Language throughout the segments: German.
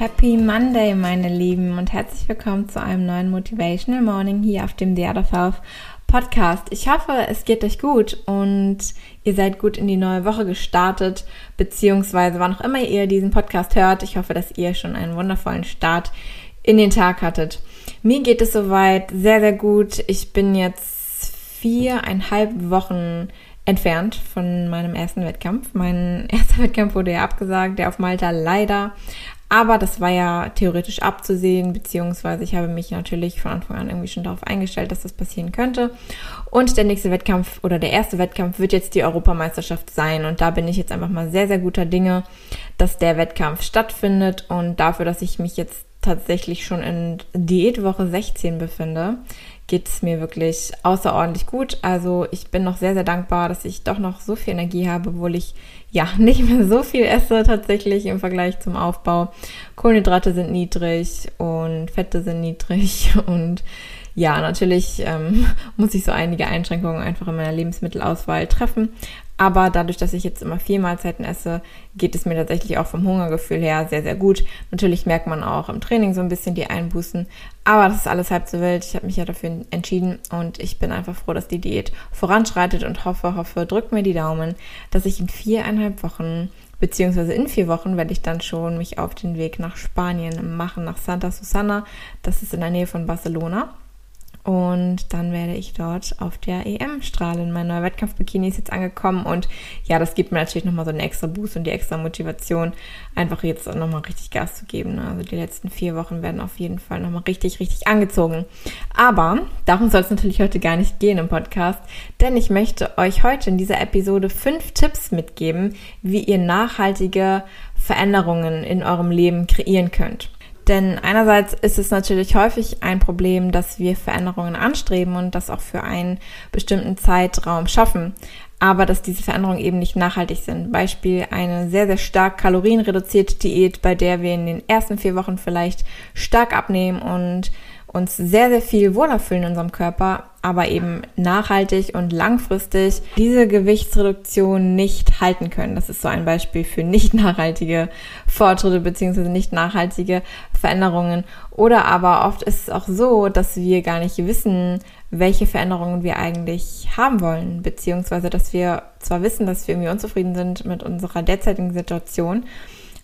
Happy Monday, meine Lieben, und herzlich willkommen zu einem neuen Motivational Morning hier auf dem Health Podcast. Ich hoffe, es geht euch gut und ihr seid gut in die neue Woche gestartet, beziehungsweise wann auch immer ihr diesen Podcast hört. Ich hoffe, dass ihr schon einen wundervollen Start in den Tag hattet. Mir geht es soweit sehr, sehr gut. Ich bin jetzt viereinhalb Wochen entfernt von meinem ersten Wettkampf. Mein erster Wettkampf wurde ja abgesagt, der auf Malta leider aber das war ja theoretisch abzusehen, beziehungsweise ich habe mich natürlich von Anfang an irgendwie schon darauf eingestellt, dass das passieren könnte. Und der nächste Wettkampf oder der erste Wettkampf wird jetzt die Europameisterschaft sein. Und da bin ich jetzt einfach mal sehr, sehr guter Dinge, dass der Wettkampf stattfindet und dafür, dass ich mich jetzt tatsächlich schon in Diätwoche 16 befinde, geht es mir wirklich außerordentlich gut. Also ich bin noch sehr, sehr dankbar, dass ich doch noch so viel Energie habe, obwohl ich ja nicht mehr so viel esse tatsächlich im Vergleich zum Aufbau. Kohlenhydrate sind niedrig und Fette sind niedrig und ja, natürlich ähm, muss ich so einige Einschränkungen einfach in meiner Lebensmittelauswahl treffen. Aber dadurch, dass ich jetzt immer vier Mahlzeiten esse, geht es mir tatsächlich auch vom Hungergefühl her sehr, sehr gut. Natürlich merkt man auch im Training so ein bisschen die Einbußen. Aber das ist alles halb so wild. Ich habe mich ja dafür entschieden und ich bin einfach froh, dass die Diät voranschreitet und hoffe, hoffe, drückt mir die Daumen, dass ich in viereinhalb Wochen beziehungsweise in vier Wochen werde ich dann schon mich auf den Weg nach Spanien machen, nach Santa Susana. Das ist in der Nähe von Barcelona. Und dann werde ich dort auf der EM strahlen. Mein neuer Wettkampfbikini ist jetzt angekommen und ja, das gibt mir natürlich nochmal so einen extra Boost und die extra Motivation, einfach jetzt nochmal richtig Gas zu geben. Also die letzten vier Wochen werden auf jeden Fall nochmal richtig, richtig angezogen. Aber darum soll es natürlich heute gar nicht gehen im Podcast, denn ich möchte euch heute in dieser Episode fünf Tipps mitgeben, wie ihr nachhaltige Veränderungen in eurem Leben kreieren könnt. Denn einerseits ist es natürlich häufig ein Problem, dass wir Veränderungen anstreben und das auch für einen bestimmten Zeitraum schaffen, aber dass diese Veränderungen eben nicht nachhaltig sind. Beispiel eine sehr, sehr stark kalorienreduzierte Diät, bei der wir in den ersten vier Wochen vielleicht stark abnehmen und uns sehr, sehr viel wohler fühlen in unserem Körper, aber eben nachhaltig und langfristig diese Gewichtsreduktion nicht halten können. Das ist so ein Beispiel für nicht nachhaltige Fortschritte beziehungsweise nicht nachhaltige Veränderungen. Oder aber oft ist es auch so, dass wir gar nicht wissen, welche Veränderungen wir eigentlich haben wollen, beziehungsweise dass wir zwar wissen, dass wir irgendwie unzufrieden sind mit unserer derzeitigen Situation,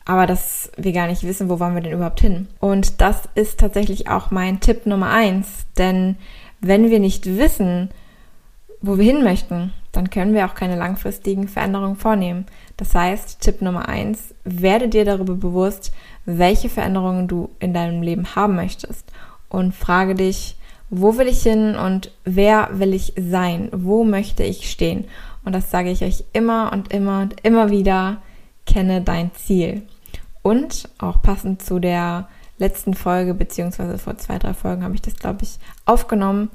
aber dass wir gar nicht wissen, wo wollen wir denn überhaupt hin. Und das ist tatsächlich auch mein Tipp Nummer eins, denn wenn wir nicht wissen, wo wir hin möchten, dann können wir auch keine langfristigen Veränderungen vornehmen. Das heißt, Tipp Nummer eins, werde dir darüber bewusst, welche Veränderungen du in deinem Leben haben möchtest und frage dich, wo will ich hin und wer will ich sein? Wo möchte ich stehen? Und das sage ich euch immer und immer und immer wieder, kenne dein Ziel. Und auch passend zu der letzten Folge, beziehungsweise vor zwei, drei Folgen habe ich das, glaube ich, aufgenommen.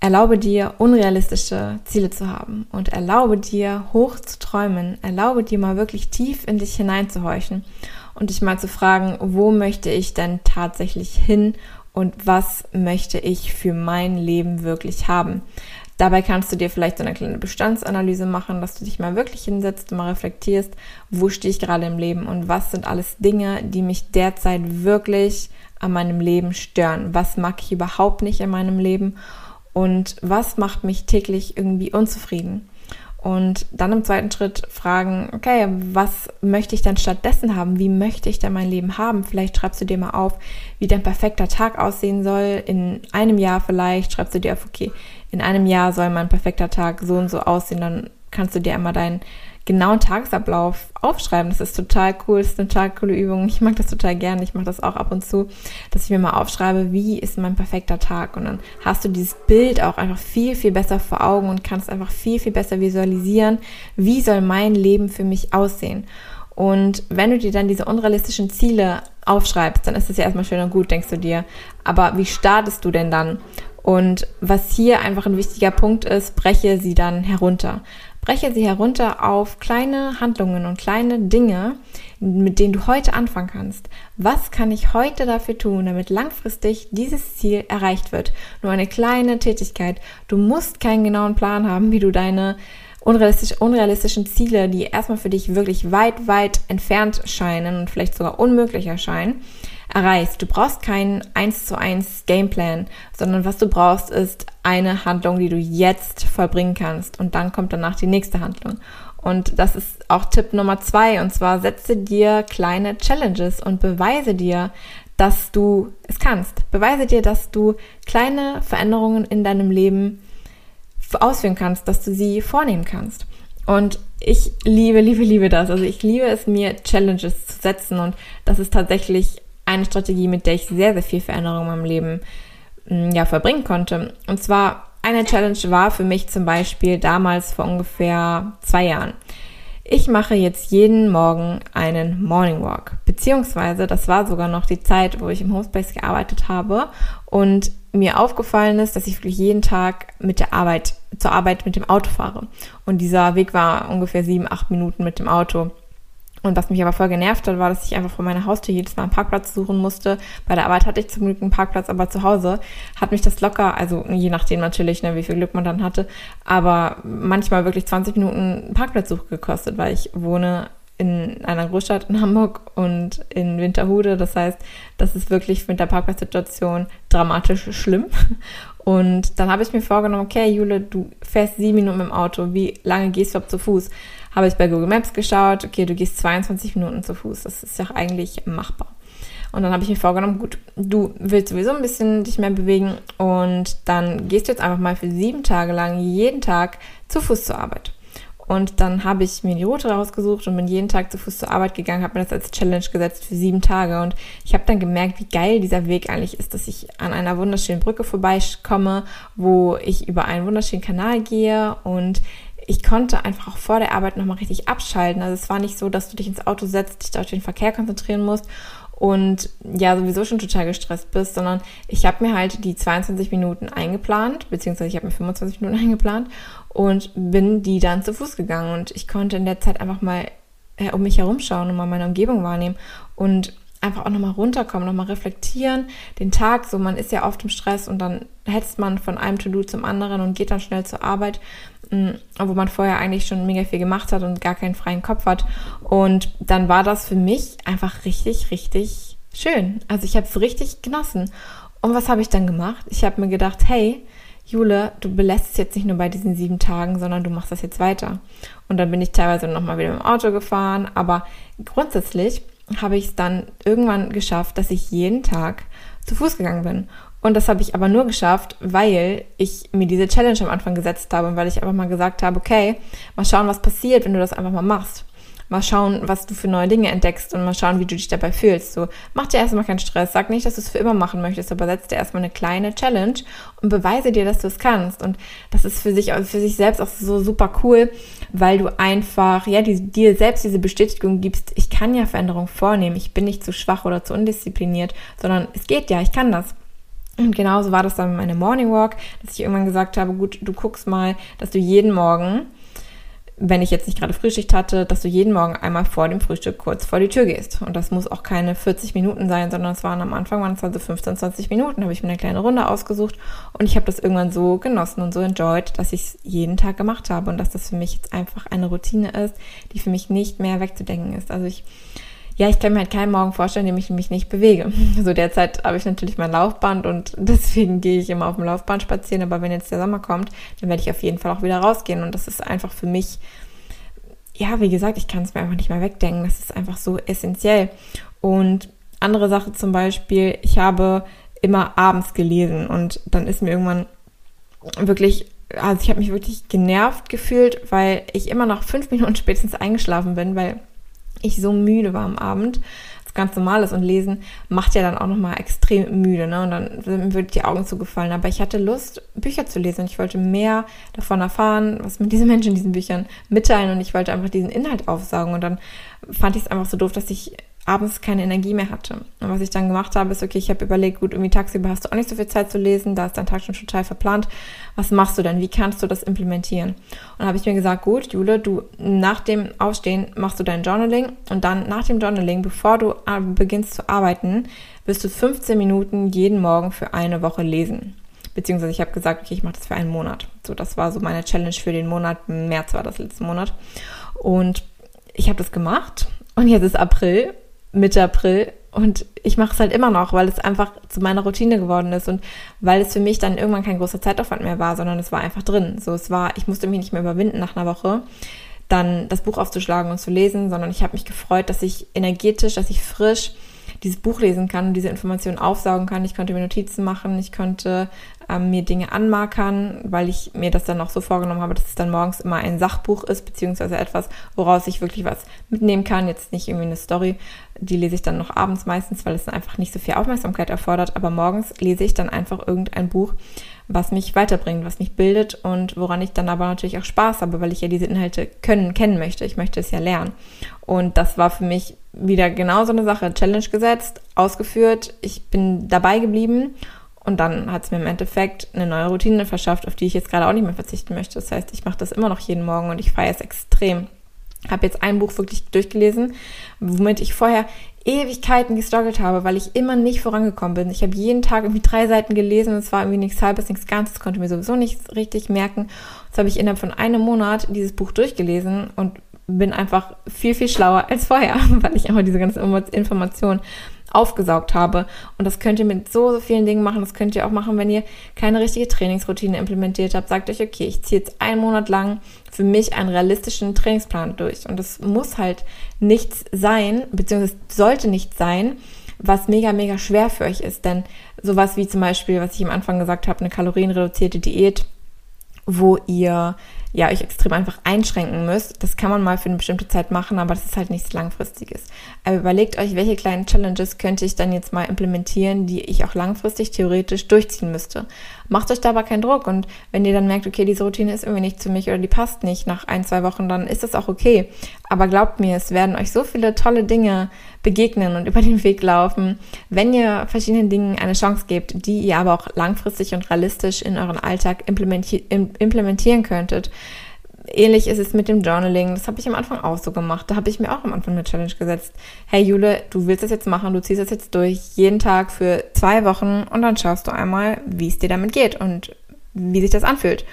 Erlaube dir, unrealistische Ziele zu haben und erlaube dir, hoch zu träumen. Erlaube dir mal wirklich tief in dich hineinzuhorchen und dich mal zu fragen, wo möchte ich denn tatsächlich hin und was möchte ich für mein Leben wirklich haben. Dabei kannst du dir vielleicht so eine kleine Bestandsanalyse machen, dass du dich mal wirklich hinsetzt und mal reflektierst, wo stehe ich gerade im Leben und was sind alles Dinge, die mich derzeit wirklich an meinem Leben stören. Was mag ich überhaupt nicht in meinem Leben und was macht mich täglich irgendwie unzufrieden. Und dann im zweiten Schritt fragen, okay, was möchte ich denn stattdessen haben? Wie möchte ich denn mein Leben haben? Vielleicht schreibst du dir mal auf, wie dein perfekter Tag aussehen soll. In einem Jahr vielleicht schreibst du dir auf, okay, in einem Jahr soll mein perfekter Tag so und so aussehen. Dann kannst du dir immer deinen genauen Tagesablauf aufschreiben. Das ist total cool, das ist eine total coole Übung. Ich mag das total gerne. Ich mache das auch ab und zu, dass ich mir mal aufschreibe, wie ist mein perfekter Tag. Und dann hast du dieses Bild auch einfach viel, viel besser vor Augen und kannst einfach viel, viel besser visualisieren, wie soll mein Leben für mich aussehen. Und wenn du dir dann diese unrealistischen Ziele aufschreibst, dann ist das ja erstmal schön und gut, denkst du dir. Aber wie startest du denn dann? Und was hier einfach ein wichtiger Punkt ist, breche sie dann herunter. Breche sie herunter auf kleine Handlungen und kleine Dinge, mit denen du heute anfangen kannst. Was kann ich heute dafür tun, damit langfristig dieses Ziel erreicht wird? Nur eine kleine Tätigkeit. Du musst keinen genauen Plan haben, wie du deine unrealistisch, unrealistischen Ziele, die erstmal für dich wirklich weit, weit entfernt scheinen und vielleicht sogar unmöglich erscheinen, erreichst. Du brauchst keinen 1 zu 1 Gameplan, sondern was du brauchst, ist eine Handlung, die du jetzt vollbringen kannst. Und dann kommt danach die nächste Handlung. Und das ist auch Tipp Nummer zwei. Und zwar setze dir kleine Challenges und beweise dir, dass du es kannst. Beweise dir, dass du kleine Veränderungen in deinem Leben ausführen kannst, dass du sie vornehmen kannst. Und ich liebe, liebe, liebe das. Also ich liebe es, mir Challenges zu setzen. Und das ist tatsächlich eine Strategie, mit der ich sehr, sehr viel Veränderung in meinem Leben mm, ja, verbringen konnte. Und zwar eine Challenge war für mich zum Beispiel damals vor ungefähr zwei Jahren. Ich mache jetzt jeden Morgen einen Morning Walk. Beziehungsweise, das war sogar noch die Zeit, wo ich im Homespace gearbeitet habe und mir aufgefallen ist, dass ich wirklich jeden Tag mit der Arbeit, zur Arbeit mit dem Auto fahre. Und dieser Weg war ungefähr sieben, acht Minuten mit dem Auto. Und was mich aber voll genervt hat, war, dass ich einfach vor meiner Haustür jedes Mal einen Parkplatz suchen musste. Bei der Arbeit hatte ich zum Glück einen Parkplatz, aber zu Hause hat mich das locker, also je nachdem natürlich, ne, wie viel Glück man dann hatte, aber manchmal wirklich 20 Minuten Parkplatzsuche gekostet, weil ich wohne in einer Großstadt in Hamburg und in Winterhude. Das heißt, das ist wirklich mit der Parkplatzsituation dramatisch schlimm. Und dann habe ich mir vorgenommen, okay, Jule, du fährst sieben Minuten dem Auto. Wie lange gehst du überhaupt zu Fuß? Habe ich bei Google Maps geschaut, okay, du gehst 22 Minuten zu Fuß, das ist ja eigentlich machbar. Und dann habe ich mir vorgenommen, gut, du willst sowieso ein bisschen dich mehr bewegen und dann gehst du jetzt einfach mal für sieben Tage lang jeden Tag zu Fuß zur Arbeit. Und dann habe ich mir die Route rausgesucht und bin jeden Tag zu Fuß zur Arbeit gegangen, habe mir das als Challenge gesetzt für sieben Tage. Und ich habe dann gemerkt, wie geil dieser Weg eigentlich ist, dass ich an einer wunderschönen Brücke vorbeikomme, wo ich über einen wunderschönen Kanal gehe und ich konnte einfach auch vor der Arbeit nochmal richtig abschalten. Also es war nicht so, dass du dich ins Auto setzt, dich auf den Verkehr konzentrieren musst und ja sowieso schon total gestresst bist, sondern ich habe mir halt die 22 Minuten eingeplant, beziehungsweise ich habe mir 25 Minuten eingeplant und bin die dann zu Fuß gegangen. Und ich konnte in der Zeit einfach mal äh, um mich herumschauen und mal meine Umgebung wahrnehmen und einfach auch nochmal runterkommen, nochmal reflektieren, den Tag, so man ist ja oft im Stress und dann hetzt man von einem To-Do zum anderen und geht dann schnell zur Arbeit wo man vorher eigentlich schon mega viel gemacht hat und gar keinen freien Kopf hat. Und dann war das für mich einfach richtig, richtig schön. Also ich habe es richtig genossen. Und was habe ich dann gemacht? Ich habe mir gedacht, hey, Jule, du belässt es jetzt nicht nur bei diesen sieben Tagen, sondern du machst das jetzt weiter. Und dann bin ich teilweise nochmal wieder im Auto gefahren, aber grundsätzlich habe ich es dann irgendwann geschafft, dass ich jeden Tag zu Fuß gegangen bin. Und das habe ich aber nur geschafft, weil ich mir diese Challenge am Anfang gesetzt habe und weil ich einfach mal gesagt habe, okay, mal schauen, was passiert, wenn du das einfach mal machst. Mal schauen, was du für neue Dinge entdeckst und mal schauen, wie du dich dabei fühlst. So, mach dir erstmal keinen Stress. Sag nicht, dass du es für immer machen möchtest, aber setz dir erstmal eine kleine Challenge und beweise dir, dass du es kannst. Und das ist für sich, für sich selbst auch so super cool, weil du einfach, ja, die, dir selbst diese Bestätigung gibst, ich kann ja Veränderungen vornehmen. Ich bin nicht zu schwach oder zu undiszipliniert, sondern es geht ja, ich kann das. Und genauso war das dann mit meinem Morning Walk, dass ich irgendwann gesagt habe, gut, du guckst mal, dass du jeden Morgen, wenn ich jetzt nicht gerade Frühschicht hatte, dass du jeden Morgen einmal vor dem Frühstück kurz vor die Tür gehst. Und das muss auch keine 40 Minuten sein, sondern es waren am Anfang waren es also 15, 20 Minuten, habe ich mir eine kleine Runde ausgesucht und ich habe das irgendwann so genossen und so enjoyed, dass ich es jeden Tag gemacht habe und dass das für mich jetzt einfach eine Routine ist, die für mich nicht mehr wegzudenken ist. Also ich ja, ich kann mir halt keinen Morgen vorstellen, in dem ich mich nicht bewege. So derzeit habe ich natürlich mein Laufband und deswegen gehe ich immer auf dem Laufband spazieren. Aber wenn jetzt der Sommer kommt, dann werde ich auf jeden Fall auch wieder rausgehen. Und das ist einfach für mich, ja, wie gesagt, ich kann es mir einfach nicht mehr wegdenken. Das ist einfach so essentiell. Und andere Sache zum Beispiel, ich habe immer abends gelesen und dann ist mir irgendwann wirklich also ich habe mich wirklich genervt gefühlt, weil ich immer noch fünf Minuten spätestens eingeschlafen bin, weil ich so müde war am Abend. ganz normal ist und lesen macht ja dann auch nochmal extrem müde, ne? Und dann wird die Augen zugefallen. Aber ich hatte Lust, Bücher zu lesen und ich wollte mehr davon erfahren, was mir diese Menschen in diesen Büchern mitteilen und ich wollte einfach diesen Inhalt aufsaugen. Und dann fand ich es einfach so doof, dass ich abends keine Energie mehr hatte. Und was ich dann gemacht habe, ist, okay, ich habe überlegt, gut, irgendwie tagsüber hast du auch nicht so viel Zeit zu lesen, da ist dein Tag schon total verplant. Was machst du denn? Wie kannst du das implementieren? Und dann habe ich mir gesagt, gut, Jule, du nach dem Aufstehen machst du dein Journaling und dann nach dem Journaling, bevor du äh, beginnst zu arbeiten, wirst du 15 Minuten jeden Morgen für eine Woche lesen. Beziehungsweise ich habe gesagt, okay, ich mache das für einen Monat. So, das war so meine Challenge für den Monat. März war das letzte Monat. Und ich habe das gemacht und jetzt ist April Mitte April und ich mache es halt immer noch, weil es einfach zu meiner Routine geworden ist und weil es für mich dann irgendwann kein großer Zeitaufwand mehr war, sondern es war einfach drin. So, es war, ich musste mich nicht mehr überwinden nach einer Woche, dann das Buch aufzuschlagen und zu lesen, sondern ich habe mich gefreut, dass ich energetisch, dass ich frisch dieses Buch lesen kann und diese Informationen aufsaugen kann. Ich konnte mir Notizen machen, ich konnte ähm, mir Dinge anmarkern, weil ich mir das dann auch so vorgenommen habe, dass es dann morgens immer ein Sachbuch ist, beziehungsweise etwas, woraus ich wirklich was mitnehmen kann. Jetzt nicht irgendwie eine Story, die lese ich dann noch abends meistens, weil es einfach nicht so viel Aufmerksamkeit erfordert, aber morgens lese ich dann einfach irgendein Buch, was mich weiterbringt, was mich bildet und woran ich dann aber natürlich auch Spaß habe, weil ich ja diese Inhalte können, kennen möchte. Ich möchte es ja lernen. Und das war für mich wieder genau so eine Sache. Challenge gesetzt, ausgeführt. Ich bin dabei geblieben und dann hat es mir im Endeffekt eine neue Routine verschafft, auf die ich jetzt gerade auch nicht mehr verzichten möchte. Das heißt, ich mache das immer noch jeden Morgen und ich feiere es extrem. Habe jetzt ein Buch wirklich durchgelesen, womit ich vorher Ewigkeiten gestruggelt habe, weil ich immer nicht vorangekommen bin. Ich habe jeden Tag irgendwie drei Seiten gelesen und es war irgendwie nichts halbes, nichts Ganzes, konnte mir sowieso nicht richtig merken. Jetzt habe ich innerhalb von einem Monat dieses Buch durchgelesen und bin einfach viel, viel schlauer als vorher, weil ich einfach diese ganze Information aufgesaugt habe. Und das könnt ihr mit so, so vielen Dingen machen. Das könnt ihr auch machen, wenn ihr keine richtige Trainingsroutine implementiert habt. Sagt euch, okay, ich ziehe jetzt einen Monat lang für mich einen realistischen Trainingsplan durch. Und das muss halt nichts sein, beziehungsweise sollte nicht sein, was mega, mega schwer für euch ist. Denn sowas wie zum Beispiel, was ich am Anfang gesagt habe, eine kalorienreduzierte Diät, wo ihr ja, euch extrem einfach einschränken müsst. Das kann man mal für eine bestimmte Zeit machen, aber das ist halt nichts Langfristiges. Aber überlegt euch, welche kleinen Challenges könnte ich dann jetzt mal implementieren, die ich auch langfristig theoretisch durchziehen müsste. Macht euch da aber keinen Druck und wenn ihr dann merkt, okay, diese Routine ist irgendwie nicht zu mich oder die passt nicht nach ein, zwei Wochen, dann ist das auch okay. Aber glaubt mir, es werden euch so viele tolle Dinge begegnen und über den Weg laufen, wenn ihr verschiedenen Dingen eine Chance gebt, die ihr aber auch langfristig und realistisch in euren Alltag implementieren könntet. Ähnlich ist es mit dem Journaling. Das habe ich am Anfang auch so gemacht. Da habe ich mir auch am Anfang eine Challenge gesetzt. Hey Jule, du willst das jetzt machen, du ziehst das jetzt durch, jeden Tag für zwei Wochen und dann schaust du einmal, wie es dir damit geht und wie sich das anfühlt.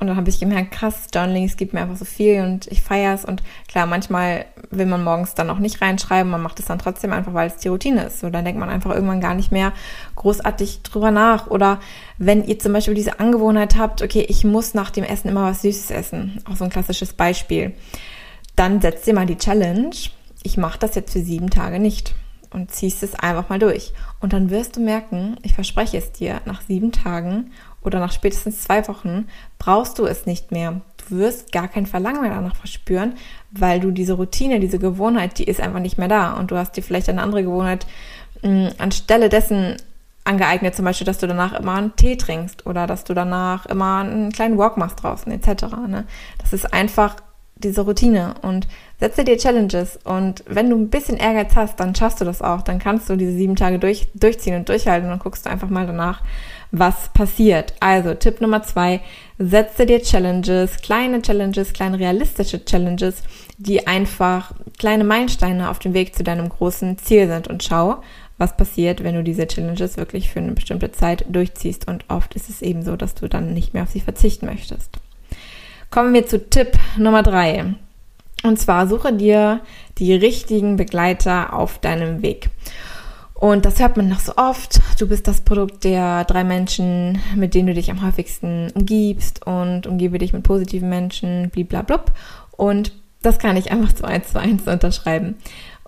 Und dann habe ich gemerkt, krass, Journaling, gibt mir einfach so viel und ich feiere es. Und klar, manchmal will man morgens dann auch nicht reinschreiben, man macht es dann trotzdem einfach, weil es die Routine ist. So, dann denkt man einfach irgendwann gar nicht mehr großartig drüber nach. Oder wenn ihr zum Beispiel diese Angewohnheit habt, okay, ich muss nach dem Essen immer was Süßes essen, auch so ein klassisches Beispiel, dann setzt ihr mal die Challenge, ich mache das jetzt für sieben Tage nicht und ziehst es einfach mal durch. Und dann wirst du merken, ich verspreche es dir, nach sieben Tagen oder nach spätestens zwei Wochen brauchst du es nicht mehr. Du wirst gar kein Verlangen mehr danach verspüren, weil du diese Routine, diese Gewohnheit, die ist einfach nicht mehr da. Und du hast dir vielleicht eine andere Gewohnheit mh, mm, anstelle dessen angeeignet, zum Beispiel, dass du danach immer einen Tee trinkst oder dass du danach immer einen kleinen Walk machst draußen, etc. Ne? Das ist einfach diese Routine und setze dir Challenges und wenn du ein bisschen Ehrgeiz hast, dann schaffst du das auch, dann kannst du diese sieben Tage durch, durchziehen und durchhalten und guckst du einfach mal danach, was passiert. Also Tipp Nummer zwei, setze dir Challenges, kleine Challenges, kleine realistische Challenges, die einfach kleine Meilensteine auf dem Weg zu deinem großen Ziel sind und schau, was passiert, wenn du diese Challenges wirklich für eine bestimmte Zeit durchziehst und oft ist es eben so, dass du dann nicht mehr auf sie verzichten möchtest. Kommen wir zu Tipp Nummer drei. Und zwar suche dir die richtigen Begleiter auf deinem Weg. Und das hört man noch so oft. Du bist das Produkt der drei Menschen, mit denen du dich am häufigsten umgibst und umgebe dich mit positiven Menschen, bliblablub. Und das kann ich einfach zu eins zu eins unterschreiben.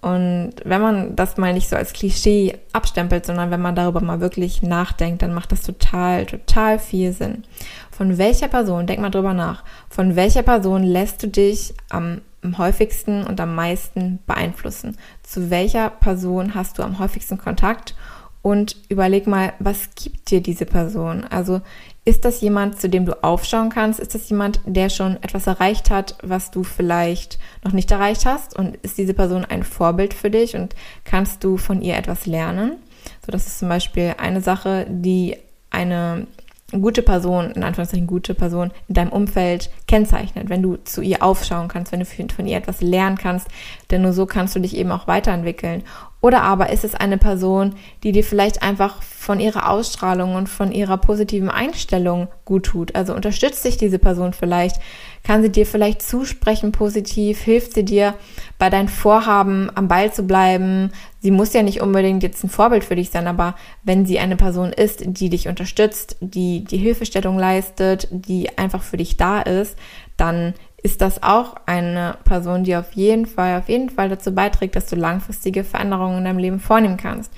Und wenn man das mal nicht so als Klischee abstempelt, sondern wenn man darüber mal wirklich nachdenkt, dann macht das total, total viel Sinn. Von welcher Person, denk mal drüber nach, von welcher Person lässt du dich am am häufigsten und am meisten beeinflussen? Zu welcher Person hast du am häufigsten Kontakt? Und überleg mal, was gibt dir diese Person? Also ist das jemand, zu dem du aufschauen kannst? Ist das jemand, der schon etwas erreicht hat, was du vielleicht noch nicht erreicht hast? Und ist diese Person ein Vorbild für dich und kannst du von ihr etwas lernen? So, das ist zum Beispiel eine Sache, die eine gute Person, in Anführungszeichen gute Person in deinem Umfeld kennzeichnet, wenn du zu ihr aufschauen kannst, wenn du von ihr etwas lernen kannst, denn nur so kannst du dich eben auch weiterentwickeln. Oder aber ist es eine Person, die dir vielleicht einfach von ihrer Ausstrahlung und von ihrer positiven Einstellung gut tut? Also unterstützt sich diese Person vielleicht? Kann sie dir vielleicht zusprechen positiv? Hilft sie dir bei deinen Vorhaben am Ball zu bleiben? Sie muss ja nicht unbedingt jetzt ein Vorbild für dich sein, aber wenn sie eine Person ist, die dich unterstützt, die die Hilfestellung leistet, die einfach für dich da ist, dann ist das auch eine Person, die auf jeden Fall, auf jeden Fall dazu beiträgt, dass du langfristige Veränderungen in deinem Leben vornehmen kannst.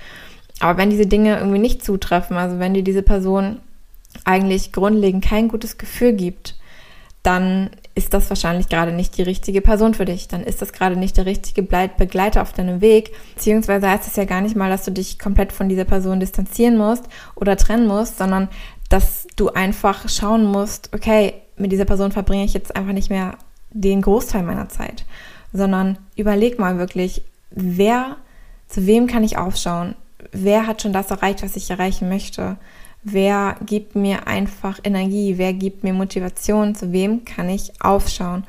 Aber wenn diese Dinge irgendwie nicht zutreffen, also wenn dir diese Person eigentlich grundlegend kein gutes Gefühl gibt, dann ist das wahrscheinlich gerade nicht die richtige Person für dich. Dann ist das gerade nicht der richtige Begleiter auf deinem Weg. Beziehungsweise heißt es ja gar nicht mal, dass du dich komplett von dieser Person distanzieren musst oder trennen musst, sondern dass du einfach schauen musst, okay, mit dieser Person verbringe ich jetzt einfach nicht mehr den Großteil meiner Zeit, sondern überleg mal wirklich, wer, zu wem kann ich aufschauen? Wer hat schon das erreicht, was ich erreichen möchte? Wer gibt mir einfach Energie? Wer gibt mir Motivation? Zu wem kann ich aufschauen?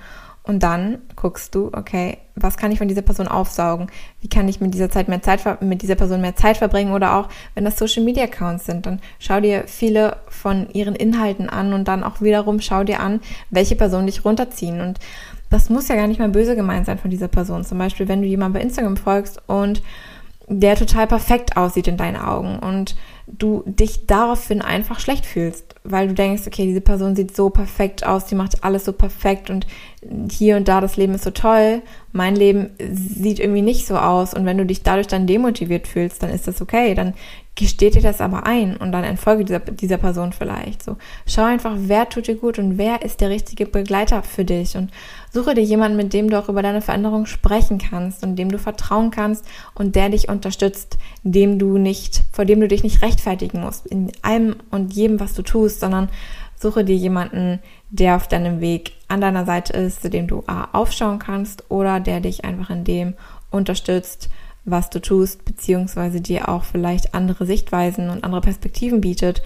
Und dann guckst du, okay, was kann ich von dieser Person aufsaugen? Wie kann ich mit dieser Zeit mehr Zeit mit dieser Person mehr Zeit verbringen? Oder auch, wenn das Social Media Accounts sind, dann schau dir viele von ihren Inhalten an und dann auch wiederum schau dir an, welche Personen dich runterziehen. Und das muss ja gar nicht mal böse gemeint sein von dieser Person. Zum Beispiel, wenn du jemanden bei Instagram folgst und der total perfekt aussieht in deinen Augen und du dich daraufhin einfach schlecht fühlst, weil du denkst, okay, diese Person sieht so perfekt aus, die macht alles so perfekt und hier und da das Leben ist so toll, mein Leben sieht irgendwie nicht so aus. Und wenn du dich dadurch dann demotiviert fühlst, dann ist das okay, dann gesteht dir das aber ein und dann entfolge dieser, dieser Person vielleicht. So, schau einfach, wer tut dir gut und wer ist der richtige Begleiter für dich. Und suche dir jemanden, mit dem du auch über deine Veränderung sprechen kannst und dem du vertrauen kannst und der dich unterstützt, dem du nicht, vor dem du dich nicht rechtfertigen musst in allem und jedem, was du tust, sondern suche dir jemanden, der auf deinem Weg an deiner Seite ist, zu dem du A, aufschauen kannst oder der dich einfach in dem unterstützt, was du tust, beziehungsweise dir auch vielleicht andere Sichtweisen und andere Perspektiven bietet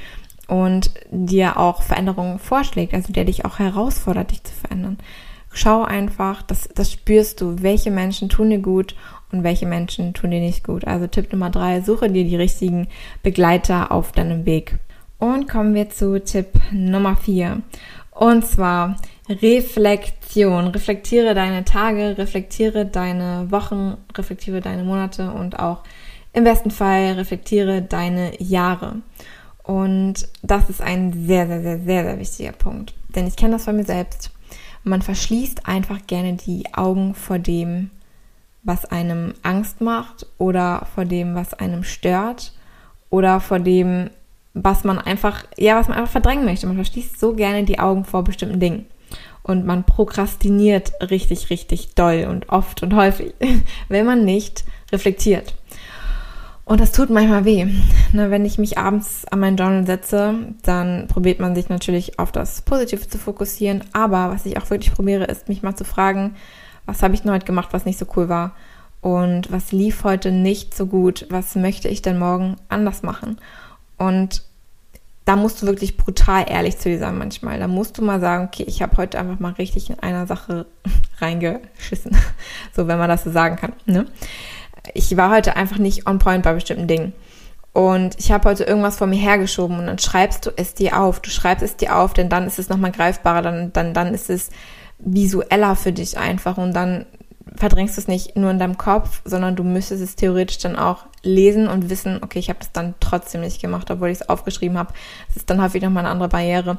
und dir auch Veränderungen vorschlägt, also der dich auch herausfordert, dich zu verändern. Schau einfach, das, das spürst du, welche Menschen tun dir gut und welche Menschen tun dir nicht gut. Also Tipp Nummer drei, suche dir die richtigen Begleiter auf deinem Weg. Und kommen wir zu Tipp Nummer vier. Und zwar Reflexion. Reflektiere deine Tage, reflektiere deine Wochen, reflektiere deine Monate und auch im besten Fall reflektiere deine Jahre. Und das ist ein sehr, sehr, sehr, sehr, sehr wichtiger Punkt. Denn ich kenne das von mir selbst. Man verschließt einfach gerne die Augen vor dem, was einem Angst macht oder vor dem, was einem stört oder vor dem, was man einfach, ja, was man einfach verdrängen möchte. Man verschließt so gerne die Augen vor bestimmten Dingen. Und man prokrastiniert richtig, richtig doll und oft und häufig, wenn man nicht reflektiert. Und das tut manchmal weh. Ne, wenn ich mich abends an mein Journal setze, dann probiert man sich natürlich auf das Positive zu fokussieren. Aber was ich auch wirklich probiere, ist, mich mal zu fragen, was habe ich denn heute gemacht, was nicht so cool war? Und was lief heute nicht so gut? Was möchte ich denn morgen anders machen? Und da musst du wirklich brutal ehrlich zu dir sein manchmal. Da musst du mal sagen, okay, ich habe heute einfach mal richtig in einer Sache reingeschissen. So, wenn man das so sagen kann. Ne? Ich war heute einfach nicht on point bei bestimmten Dingen. Und ich habe heute irgendwas vor mir hergeschoben und dann schreibst du es dir auf. Du schreibst es dir auf, denn dann ist es nochmal greifbarer, dann, dann, dann ist es visueller für dich einfach und dann verdrängst du es nicht nur in deinem Kopf, sondern du müsstest es theoretisch dann auch lesen und wissen, okay, ich habe das dann trotzdem nicht gemacht, obwohl ich es aufgeschrieben habe. Das ist dann häufig nochmal eine andere Barriere.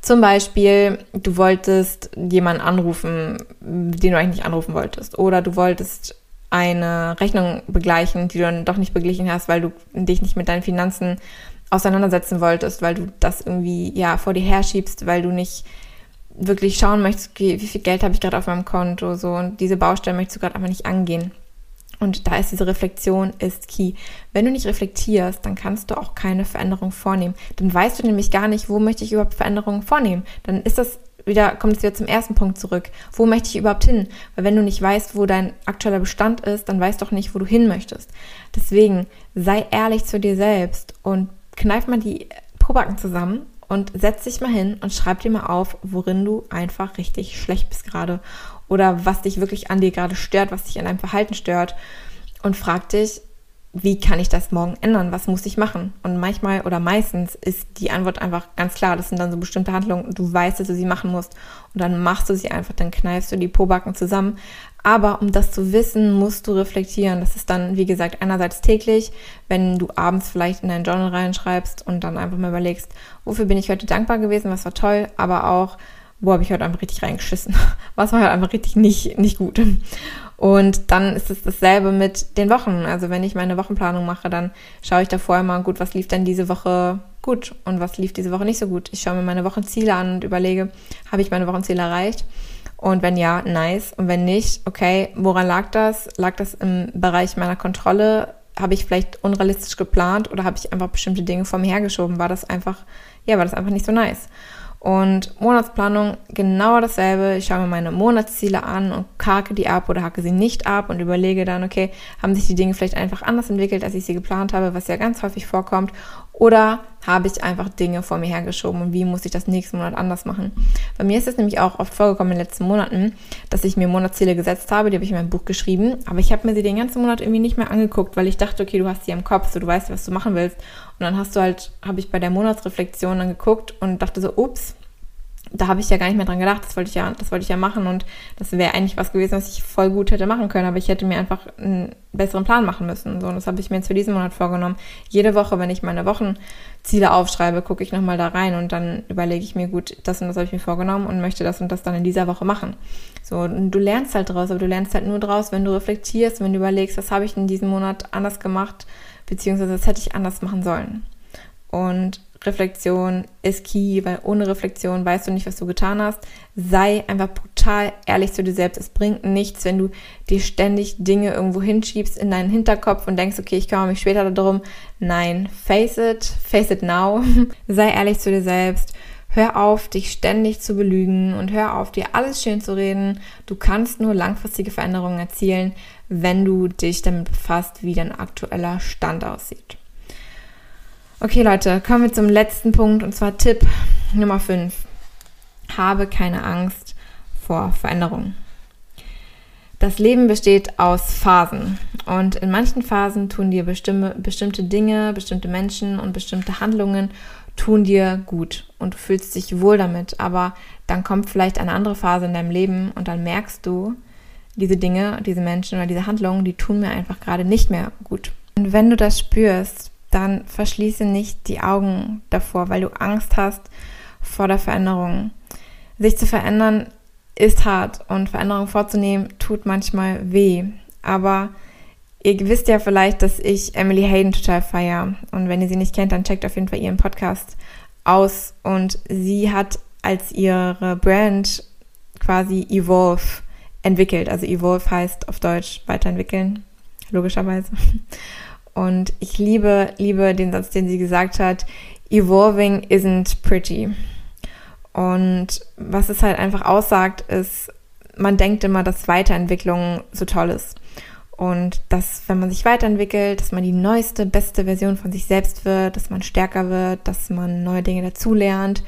Zum Beispiel, du wolltest jemanden anrufen, den du eigentlich nicht anrufen wolltest. Oder du wolltest eine Rechnung begleichen, die du dann doch nicht beglichen hast, weil du dich nicht mit deinen Finanzen auseinandersetzen wolltest, weil du das irgendwie ja vor dir herschiebst, weil du nicht wirklich schauen möchtest, wie viel Geld habe ich gerade auf meinem Konto, so und diese Baustelle möchtest du gerade einfach nicht angehen. Und da ist diese Reflexion ist key. Wenn du nicht reflektierst, dann kannst du auch keine Veränderung vornehmen. Dann weißt du nämlich gar nicht, wo möchte ich überhaupt Veränderungen vornehmen. Dann ist das wieder, kommt es wieder zum ersten Punkt zurück. Wo möchte ich überhaupt hin? Weil wenn du nicht weißt, wo dein aktueller Bestand ist, dann weißt du auch nicht, wo du hin möchtest. Deswegen sei ehrlich zu dir selbst und kneif mal die Probacken zusammen und setz dich mal hin und schreib dir mal auf, worin du einfach richtig schlecht bist gerade oder was dich wirklich an dir gerade stört, was dich an deinem Verhalten stört und frag dich, wie kann ich das morgen ändern? Was muss ich machen? Und manchmal oder meistens ist die Antwort einfach ganz klar. Das sind dann so bestimmte Handlungen. Du weißt, dass du sie machen musst. Und dann machst du sie einfach, dann kneifst du die Pobacken zusammen. Aber um das zu wissen, musst du reflektieren. Das ist dann, wie gesagt, einerseits täglich, wenn du abends vielleicht in dein Journal reinschreibst und dann einfach mal überlegst, wofür bin ich heute dankbar gewesen, was war toll, aber auch, wo habe ich heute einfach richtig reingeschissen? Was war heute einfach richtig nicht, nicht gut? Und dann ist es dasselbe mit den Wochen. Also wenn ich meine Wochenplanung mache, dann schaue ich da vorher mal, gut, was lief denn diese Woche gut und was lief diese Woche nicht so gut. Ich schaue mir meine Wochenziele an und überlege, habe ich meine Wochenziele erreicht? Und wenn ja, nice. Und wenn nicht, okay, woran lag das? Lag das im Bereich meiner Kontrolle? Habe ich vielleicht unrealistisch geplant oder habe ich einfach bestimmte Dinge vor mir hergeschoben? War das einfach, ja, war das einfach nicht so nice? Und Monatsplanung genau dasselbe. Ich schaue mir meine Monatsziele an und hake die ab oder hake sie nicht ab und überlege dann, okay, haben sich die Dinge vielleicht einfach anders entwickelt, als ich sie geplant habe, was ja ganz häufig vorkommt. Oder habe ich einfach Dinge vor mir hergeschoben und wie muss ich das nächsten Monat anders machen? Bei mir ist es nämlich auch oft vorgekommen in den letzten Monaten, dass ich mir Monatsziele gesetzt habe, die habe ich in meinem Buch geschrieben, aber ich habe mir sie den ganzen Monat irgendwie nicht mehr angeguckt, weil ich dachte, okay, du hast sie im Kopf, so du weißt, was du machen willst. Und dann hast du halt, habe ich bei der Monatsreflexion dann geguckt und dachte so, ups, da habe ich ja gar nicht mehr dran gedacht, das wollte ich ja, das wollte ich ja machen und das wäre eigentlich was gewesen, was ich voll gut hätte machen können, aber ich hätte mir einfach einen besseren Plan machen müssen. So, und das habe ich mir jetzt für diesen Monat vorgenommen. Jede Woche, wenn ich meine Wochenziele aufschreibe, gucke ich nochmal da rein und dann überlege ich mir, gut, das und das habe ich mir vorgenommen und möchte das und das dann in dieser Woche machen. So, und du lernst halt draus, aber du lernst halt nur draus, wenn du reflektierst, wenn du überlegst, was habe ich in diesem Monat anders gemacht, beziehungsweise was hätte ich anders machen sollen. Und Reflexion ist key, weil ohne Reflexion weißt du nicht, was du getan hast. Sei einfach brutal ehrlich zu dir selbst. Es bringt nichts, wenn du dir ständig Dinge irgendwo hinschiebst in deinen Hinterkopf und denkst, okay, ich kümmere mich später darum. Nein, face it, face it now. Sei ehrlich zu dir selbst. Hör auf, dich ständig zu belügen und hör auf, dir alles schön zu reden. Du kannst nur langfristige Veränderungen erzielen, wenn du dich damit befasst, wie dein aktueller Stand aussieht. Okay, Leute, kommen wir zum letzten Punkt und zwar Tipp Nummer 5. Habe keine Angst vor Veränderung. Das Leben besteht aus Phasen und in manchen Phasen tun dir bestimmte, bestimmte Dinge, bestimmte Menschen und bestimmte Handlungen tun dir gut und du fühlst dich wohl damit, aber dann kommt vielleicht eine andere Phase in deinem Leben und dann merkst du, diese Dinge, diese Menschen oder diese Handlungen, die tun mir einfach gerade nicht mehr gut. Und wenn du das spürst, dann verschließe nicht die Augen davor, weil du Angst hast vor der Veränderung. Sich zu verändern ist hart und Veränderungen vorzunehmen tut manchmal weh. Aber ihr wisst ja vielleicht, dass ich Emily Hayden total feiere. Und wenn ihr sie nicht kennt, dann checkt auf jeden Fall ihren Podcast aus. Und sie hat als ihre Brand quasi Evolve entwickelt. Also Evolve heißt auf Deutsch weiterentwickeln, logischerweise. Und ich liebe, liebe den Satz, den sie gesagt hat, evolving isn't pretty. Und was es halt einfach aussagt, ist, man denkt immer, dass Weiterentwicklung so toll ist. Und dass, wenn man sich weiterentwickelt, dass man die neueste, beste Version von sich selbst wird, dass man stärker wird, dass man neue Dinge dazulernt.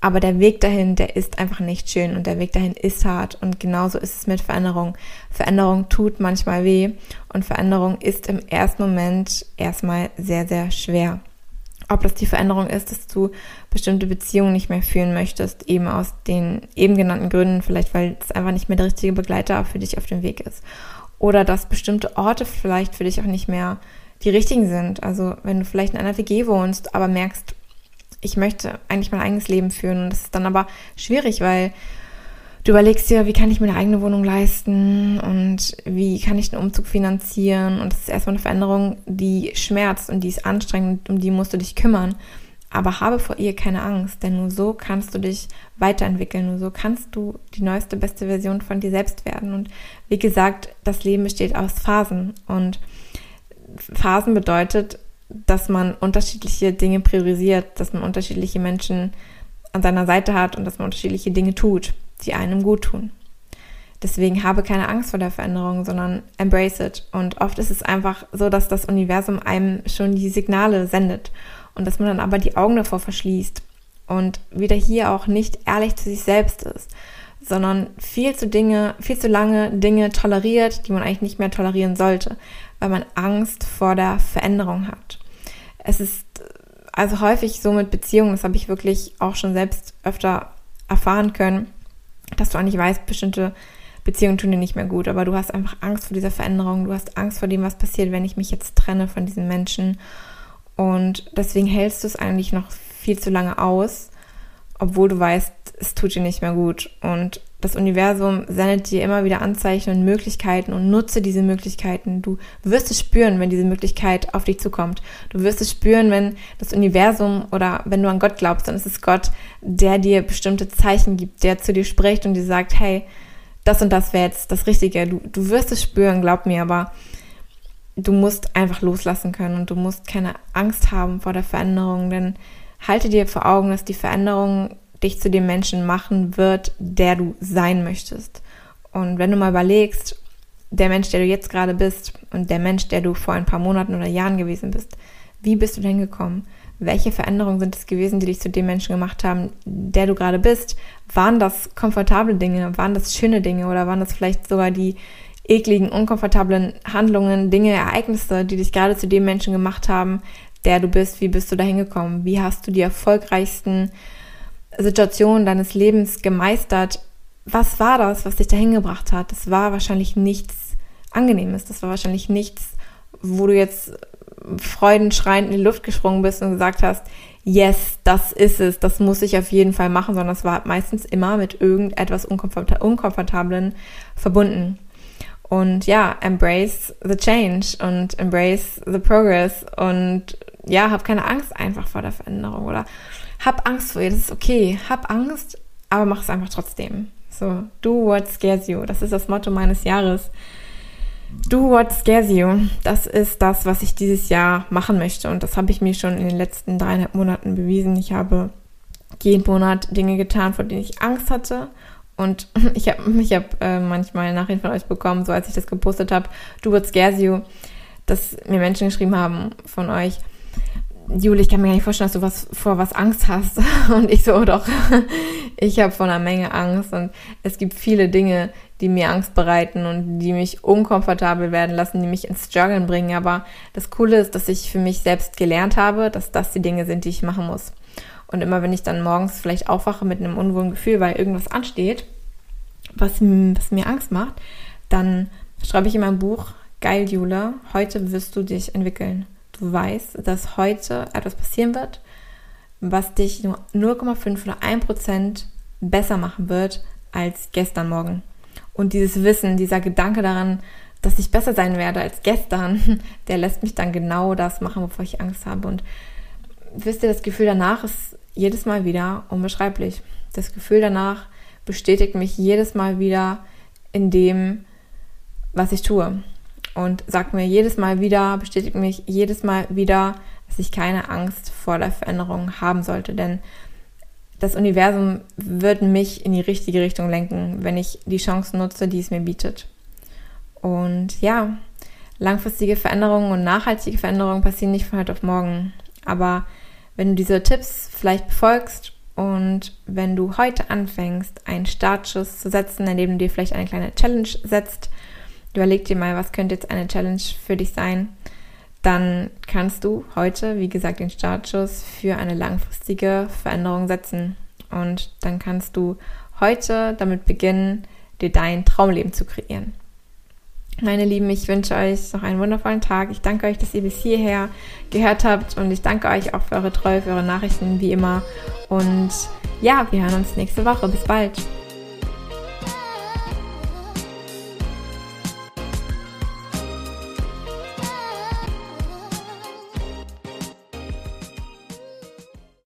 Aber der Weg dahin, der ist einfach nicht schön und der Weg dahin ist hart. Und genauso ist es mit Veränderung. Veränderung tut manchmal weh und Veränderung ist im ersten Moment erstmal sehr, sehr schwer. Ob das die Veränderung ist, dass du bestimmte Beziehungen nicht mehr führen möchtest, eben aus den eben genannten Gründen, vielleicht weil es einfach nicht mehr der richtige Begleiter für dich auf dem Weg ist. Oder dass bestimmte Orte vielleicht für dich auch nicht mehr die richtigen sind. Also wenn du vielleicht in einer WG wohnst, aber merkst, ich möchte eigentlich mein eigenes Leben führen. Und das ist dann aber schwierig, weil du überlegst dir, wie kann ich mir eine eigene Wohnung leisten und wie kann ich den Umzug finanzieren. Und das ist erstmal eine Veränderung, die schmerzt und die ist anstrengend, um die musst du dich kümmern. aber habe vor ihr keine Angst, denn nur so kannst du dich weiterentwickeln, nur so kannst du die neueste, beste Version von dir selbst werden. Und wie gesagt, das Leben besteht aus Phasen und Phasen bedeutet, dass man unterschiedliche Dinge priorisiert, dass man unterschiedliche Menschen an seiner Seite hat und dass man unterschiedliche Dinge tut, die einem gut tun. Deswegen habe keine Angst vor der Veränderung, sondern embrace it. Und oft ist es einfach so, dass das Universum einem schon die Signale sendet und dass man dann aber die Augen davor verschließt und wieder hier auch nicht ehrlich zu sich selbst ist, sondern viel zu Dinge, viel zu lange Dinge toleriert, die man eigentlich nicht mehr tolerieren sollte, weil man Angst vor der Veränderung hat. Es ist also häufig so mit Beziehungen, das habe ich wirklich auch schon selbst öfter erfahren können, dass du eigentlich weißt, bestimmte Beziehungen tun dir nicht mehr gut, aber du hast einfach Angst vor dieser Veränderung, du hast Angst vor dem, was passiert, wenn ich mich jetzt trenne von diesen Menschen. Und deswegen hältst du es eigentlich noch viel zu lange aus, obwohl du weißt, es tut dir nicht mehr gut. Und das Universum sendet dir immer wieder Anzeichen und Möglichkeiten und nutze diese Möglichkeiten. Du wirst es spüren, wenn diese Möglichkeit auf dich zukommt. Du wirst es spüren, wenn das Universum oder wenn du an Gott glaubst, dann ist es Gott, der dir bestimmte Zeichen gibt, der zu dir spricht und dir sagt, hey, das und das wäre jetzt das Richtige. Du, du wirst es spüren, glaub mir, aber du musst einfach loslassen können und du musst keine Angst haben vor der Veränderung, denn halte dir vor Augen, dass die Veränderung dich zu dem Menschen machen wird, der du sein möchtest. Und wenn du mal überlegst, der Mensch, der du jetzt gerade bist und der Mensch, der du vor ein paar Monaten oder Jahren gewesen bist, wie bist du denn gekommen? welche Veränderungen sind es gewesen, die dich zu dem Menschen gemacht haben, der du gerade bist? Waren das komfortable Dinge? Waren das schöne Dinge? Oder waren das vielleicht sogar die ekligen, unkomfortablen Handlungen, Dinge, Ereignisse, die dich gerade zu dem Menschen gemacht haben, der du bist? Wie bist du da hingekommen? Wie hast du die erfolgreichsten Situationen deines Lebens gemeistert? Was war das, was dich dahin gebracht hat? Das war wahrscheinlich nichts Angenehmes. Das war wahrscheinlich nichts, wo du jetzt freudenschreiend in die Luft gesprungen bist und gesagt hast, yes, das ist es, das muss ich auf jeden Fall machen, sondern es war meistens immer mit irgendetwas Unkomfort Unkomfortablen verbunden. Und ja, embrace the change und embrace the progress und ja, hab keine Angst einfach vor der Veränderung oder hab Angst vor ihr, das ist okay. Hab Angst, aber mach es einfach trotzdem. So, do what scares you. Das ist das Motto meines Jahres. Do what scares you. Das ist das, was ich dieses Jahr machen möchte. Und das habe ich mir schon in den letzten dreieinhalb Monaten bewiesen. Ich habe jeden Monat Dinge getan, vor denen ich Angst hatte. Und ich habe ich hab, äh, manchmal Nachrichten von euch bekommen, so als ich das gepostet habe, do what scares you, dass mir Menschen geschrieben haben von euch, Juli, ich kann mir gar nicht vorstellen, dass du was vor was Angst hast. Und ich so, oh doch, ich habe vor einer Menge Angst. Und es gibt viele Dinge, die mir Angst bereiten und die mich unkomfortabel werden lassen, die mich ins Struggeln bringen. Aber das Coole ist, dass ich für mich selbst gelernt habe, dass das die Dinge sind, die ich machen muss. Und immer wenn ich dann morgens vielleicht aufwache mit einem unwohlen Gefühl, weil irgendwas ansteht, was, was mir Angst macht, dann schreibe ich in meinem Buch, geil, Jule, heute wirst du dich entwickeln. Du weißt, dass heute etwas passieren wird, was dich nur 0,5 oder 1 Prozent besser machen wird als gestern Morgen. Und dieses Wissen, dieser Gedanke daran, dass ich besser sein werde als gestern, der lässt mich dann genau das machen, wovor ich Angst habe. Und wisst ihr, das Gefühl danach ist jedes Mal wieder unbeschreiblich. Das Gefühl danach bestätigt mich jedes Mal wieder in dem, was ich tue. Und sagt mir jedes Mal wieder, bestätigt mich jedes Mal wieder, dass ich keine Angst vor der Veränderung haben sollte. Denn das Universum wird mich in die richtige Richtung lenken, wenn ich die Chancen nutze, die es mir bietet. Und ja, langfristige Veränderungen und nachhaltige Veränderungen passieren nicht von heute auf morgen. Aber wenn du diese Tipps vielleicht befolgst und wenn du heute anfängst, einen Startschuss zu setzen, indem du dir vielleicht eine kleine Challenge setzt, überleg dir mal, was könnte jetzt eine Challenge für dich sein, dann kannst du heute, wie gesagt, den Startschuss für eine langfristige Veränderung setzen. Und dann kannst du heute damit beginnen, dir dein Traumleben zu kreieren. Meine Lieben, ich wünsche euch noch einen wundervollen Tag. Ich danke euch, dass ihr bis hierher gehört habt und ich danke euch auch für eure Treue, für eure Nachrichten, wie immer. Und ja, wir hören uns nächste Woche. Bis bald.